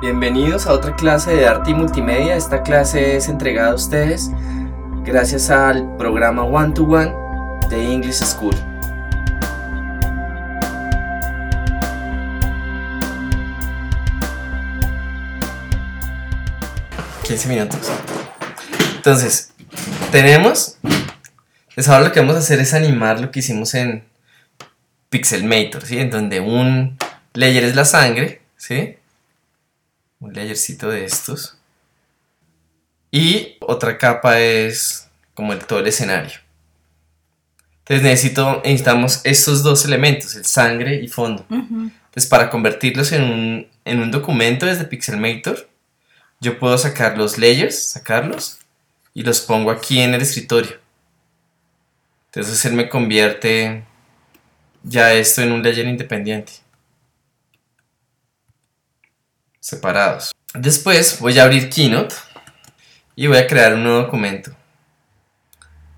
Bienvenidos a otra clase de arte y multimedia. Esta clase es entregada a ustedes gracias al programa One to One de English School. ...15 minutos. Entonces, tenemos... Pues ahora lo que vamos a hacer es animar lo que hicimos en Pixelmator, ¿sí? En donde un layer es la sangre, ¿sí? Un layercito de estos. Y otra capa es como el, todo el escenario. Entonces necesito, necesitamos estos dos elementos, el sangre y fondo. Entonces para convertirlos en un, en un documento desde Pixelmator, yo puedo sacar los layers, sacarlos, y los pongo aquí en el escritorio. Entonces él me convierte ya esto en un layer independiente. Separados. Después voy a abrir Keynote y voy a crear un nuevo documento.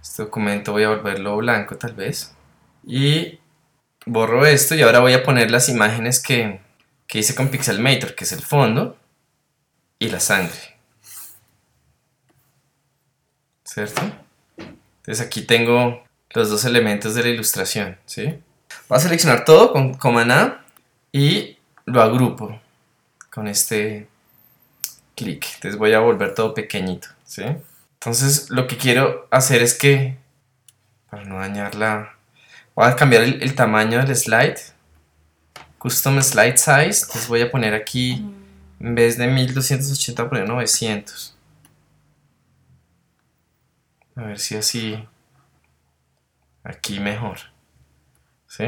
Este documento voy a volverlo blanco tal vez. Y borro esto y ahora voy a poner las imágenes que, que hice con Pixelmator, que es el fondo y la sangre. ¿Cierto? Entonces aquí tengo los dos elementos de la ilustración, ¿sí? Voy a seleccionar todo con Command A y lo agrupo con este clic. Entonces voy a volver todo pequeñito, ¿sí? Entonces lo que quiero hacer es que, para no dañarla, voy a cambiar el, tamaño del slide. Custom Slide Size. Entonces voy a poner aquí, en vez de 1280, poner 900. A ver si así, aquí mejor. ¿Sí?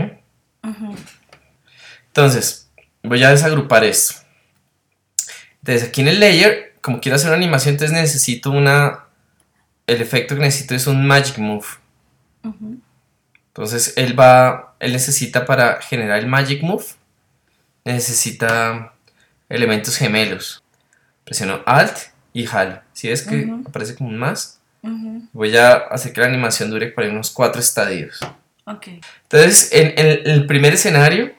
Entonces, voy a desagrupar esto. Entonces, aquí en el layer, como quiero hacer una animación, entonces necesito una... El efecto que necesito es un Magic Move. Entonces, él va... Él necesita para generar el Magic Move, necesita elementos gemelos. Presiono Alt y jalo. Si es que aparece como un más, voy a hacer que la animación dure por unos 4 estadios. Entonces, en, el primer escenario,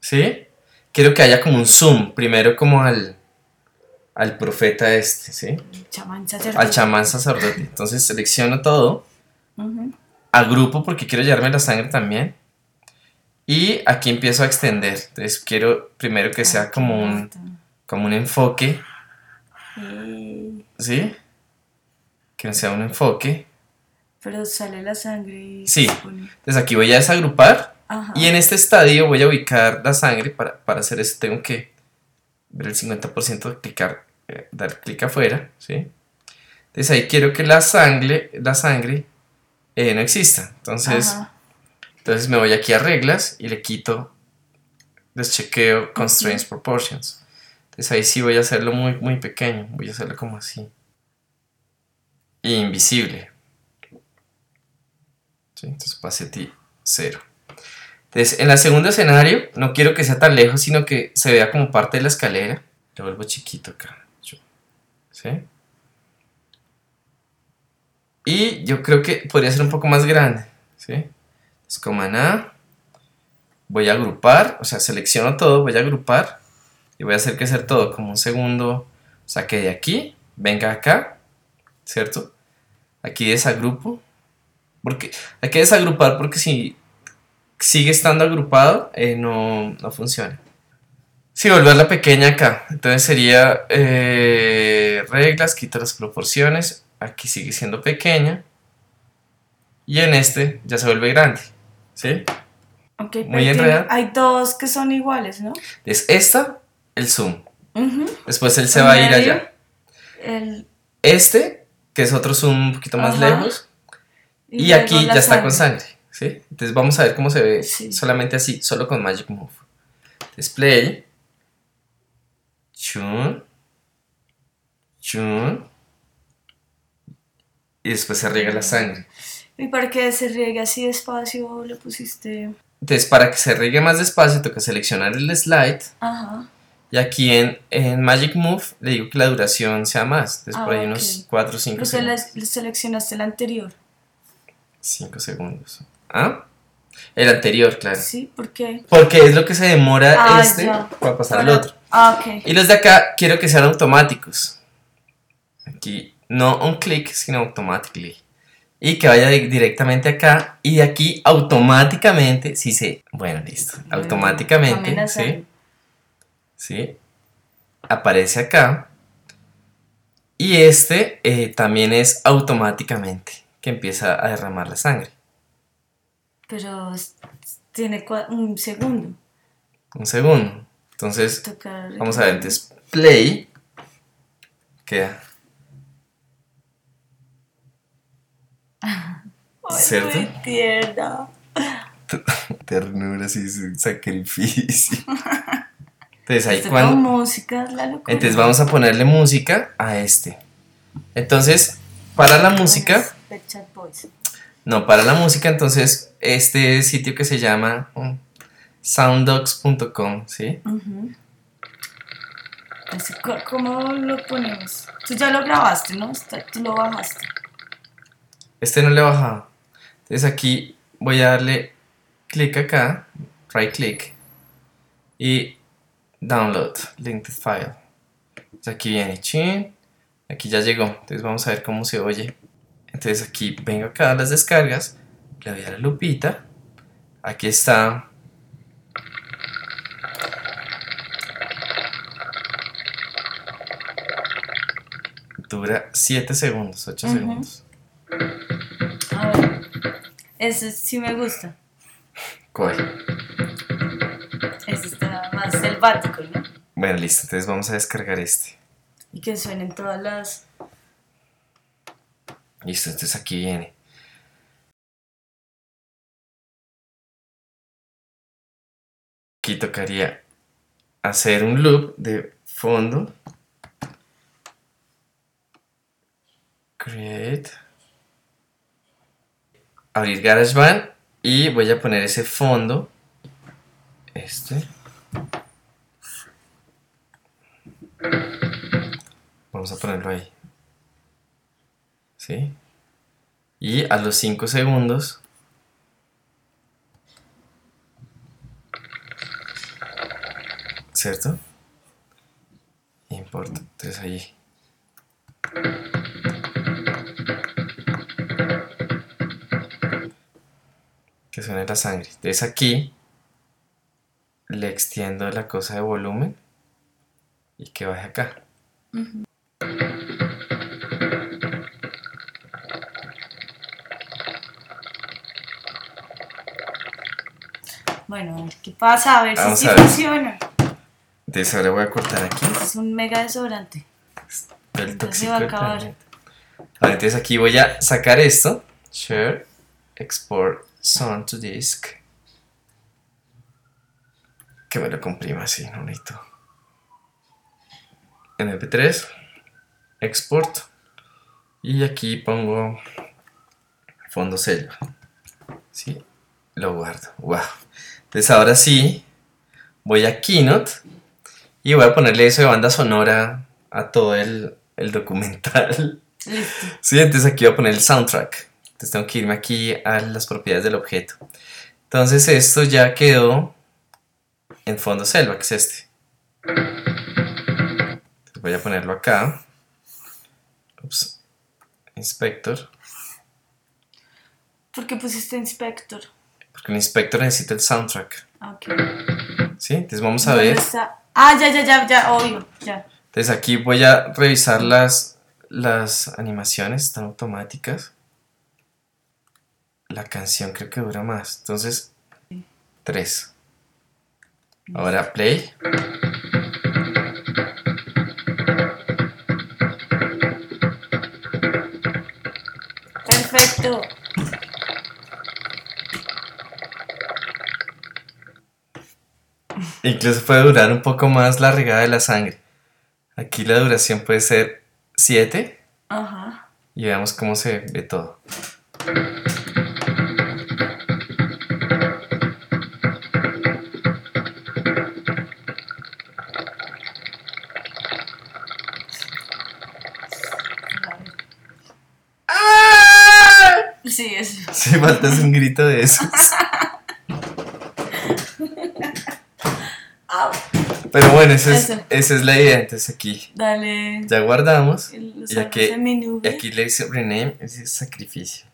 ¿sí? Quiero que haya como un zoom, primero como al, al profeta este, ¿sí? Al chamán sacerdote. Entonces selecciono todo, agrupo porque quiero llevarme la sangre también. Y aquí empiezo a extender. Entonces quiero primero que sea como un, como un enfoque. ¿Sí? Que no sea un enfoque. Pero sale la sangre. sí. Entonces aquí voy a desagrupar. Y en este estadio voy a ubicar la sangre. Para, hacer eso tengo que ver el 50% de clicar, eh, dar clic afuera. ¿sí? Entonces ahí quiero que la sangre, la sangre eh, no exista. Entonces, entonces me voy aquí a reglas y le quito deschequeo constraints proportions. Entonces ahí sí voy a hacerlo muy, muy pequeño. Voy a hacerlo como así. invisible. Entonces opacity 0. Entonces, en el segundo escenario, no quiero que sea tan lejos, sino que se vea como parte de la escalera. Lo vuelvo chiquito acá. ¿Sí? Y yo creo que podría ser un poco más grande. ¿Sí? A. Voy a agrupar, o sea, selecciono todo, voy a agrupar y voy a hacer que sea todo como un segundo. O sea, que de aquí venga acá, ¿cierto? Aquí desagrupo porque hay que desagrupar porque si sigue estando agrupado, eh, no, funciona. Si volver la pequeña acá, entonces sería eh, reglas, quito las proporciones, aquí sigue siendo pequeña y en este ya se vuelve grande, ¿sí? Ok, Muy enredado. Hay dos que son iguales, ¿no? Es esta, el zoom. Después él se va a ir allá. Este, que es otro zoom un poquito más lejos. Y, aquí ya está con sangre, ¿sí? Entonces vamos a ver cómo se ve solamente así, solo con Magic Move. Display. Chun. Chun. Y después se riega la sangre. ¿Y para que se riegue así despacio le pusiste...? Entonces, para que se riegue más despacio, toca seleccionar el slide. Ajá. Y aquí en, en, Magic Move le digo que la duración sea más. Entonces, por ahí ah, unos 4 o 5 segundos. Pero seleccionaste el anterior. 5 segundos. ¿Ah? El anterior, claro. Sí, ¿por qué? Porque es lo que se demora ah, este para pasar al otro. Ah, ok. Y los de acá quiero que sean automáticos. Aquí no on click, sino automatically. Y que vaya di- directamente acá. Y de aquí automáticamente, sí se. Bueno, listo. Automáticamente. ¿sí? ¿sí? Aparece acá. Y este eh, también es automáticamente que empieza a derramar la sangre. Pero tiene un segundo. Un segundo. Entonces, vamos a ver, entonces play. Queda. Ay, ¿cierto? muy tierna. Ternura, sí, sacrificio. Entonces ahí cuando. música la locura. Entonces vamos a ponerle música a este. Entonces, para la música. No, para la música, entonces, este sitio que se llama sounddogs.com, ¿sí? Co- ¿Cómo lo ponemos? Tú ya lo grabaste, ¿no? Tú lo bajaste. Este no le he bajado. Entonces aquí voy a darle clic acá, right click, y download, linked file. Entonces aquí viene, chin, aquí ya llegó. Entonces vamos a ver cómo se oye. Entonces aquí vengo acá a las descargas, le doy a la lupita, aquí está. Dura 7 segundos, 8 Ujú. segundos. A ver. Ese sí me gusta. ¿Cuál? Ese está más selvático, ¿no? Bueno, listo, entonces vamos a descargar este. Y que suenen todas las. Listo, entonces aquí viene. Aquí tocaría hacer un loop de fondo. Create. Abrir GarageBand y voy a poner ese fondo. Este. Vamos a ponerlo ahí. ¿Sí? Y a los 5 segundos ¿cierto? Importa, entonces ahí. Suene la sangre. Entonces aquí le extiendo la cosa de volumen y que baje acá. Bueno, a ver qué pasa, a ver Vamos si sí funciona. Entonces ahora voy a cortar aquí Este es un mega desodorante. el Entonces tóxico se va a del acabar. planeta. Ahora, entonces aquí voy a sacar esto. Share, export, sound to disk. Que me lo comprima así, no necesito. MP3, export. Y aquí pongo fondo selva. ¿Sí? Lo guardo. Wow. Entonces ahora sí, voy a Keynote y voy a ponerle eso de banda sonora a todo el, el documental. Sí, entonces aquí voy a poner el soundtrack. Entonces tengo que irme aquí a las propiedades del objeto. Entonces esto ya quedó en fondo selva, que es este. Entonces voy a ponerlo acá. Ups. Inspector. ¿Por qué pusiste inspector? Porque el inspector necesita el soundtrack. Ah, ok. ¿Sí? Entonces vamos a ¿Dónde ver. está? Ah, ya, ya, ya, ya, obvio, ya. Entonces aquí voy a revisar las, las animaciones, están automáticas. La canción creo que dura más. Entonces, 3. Ahora play. Perfecto. Incluso puede durar un poco más la regada de la sangre. Aquí la duración puede ser 7 Ajá. y veamos cómo se ve todo. Sí, eso. Si falta un grito de esos. Pero bueno, esa es, esa es la idea. Entonces aquí Dale. ya guardamos. Y aquí, y aquí le dice rename, es. Sacrificio.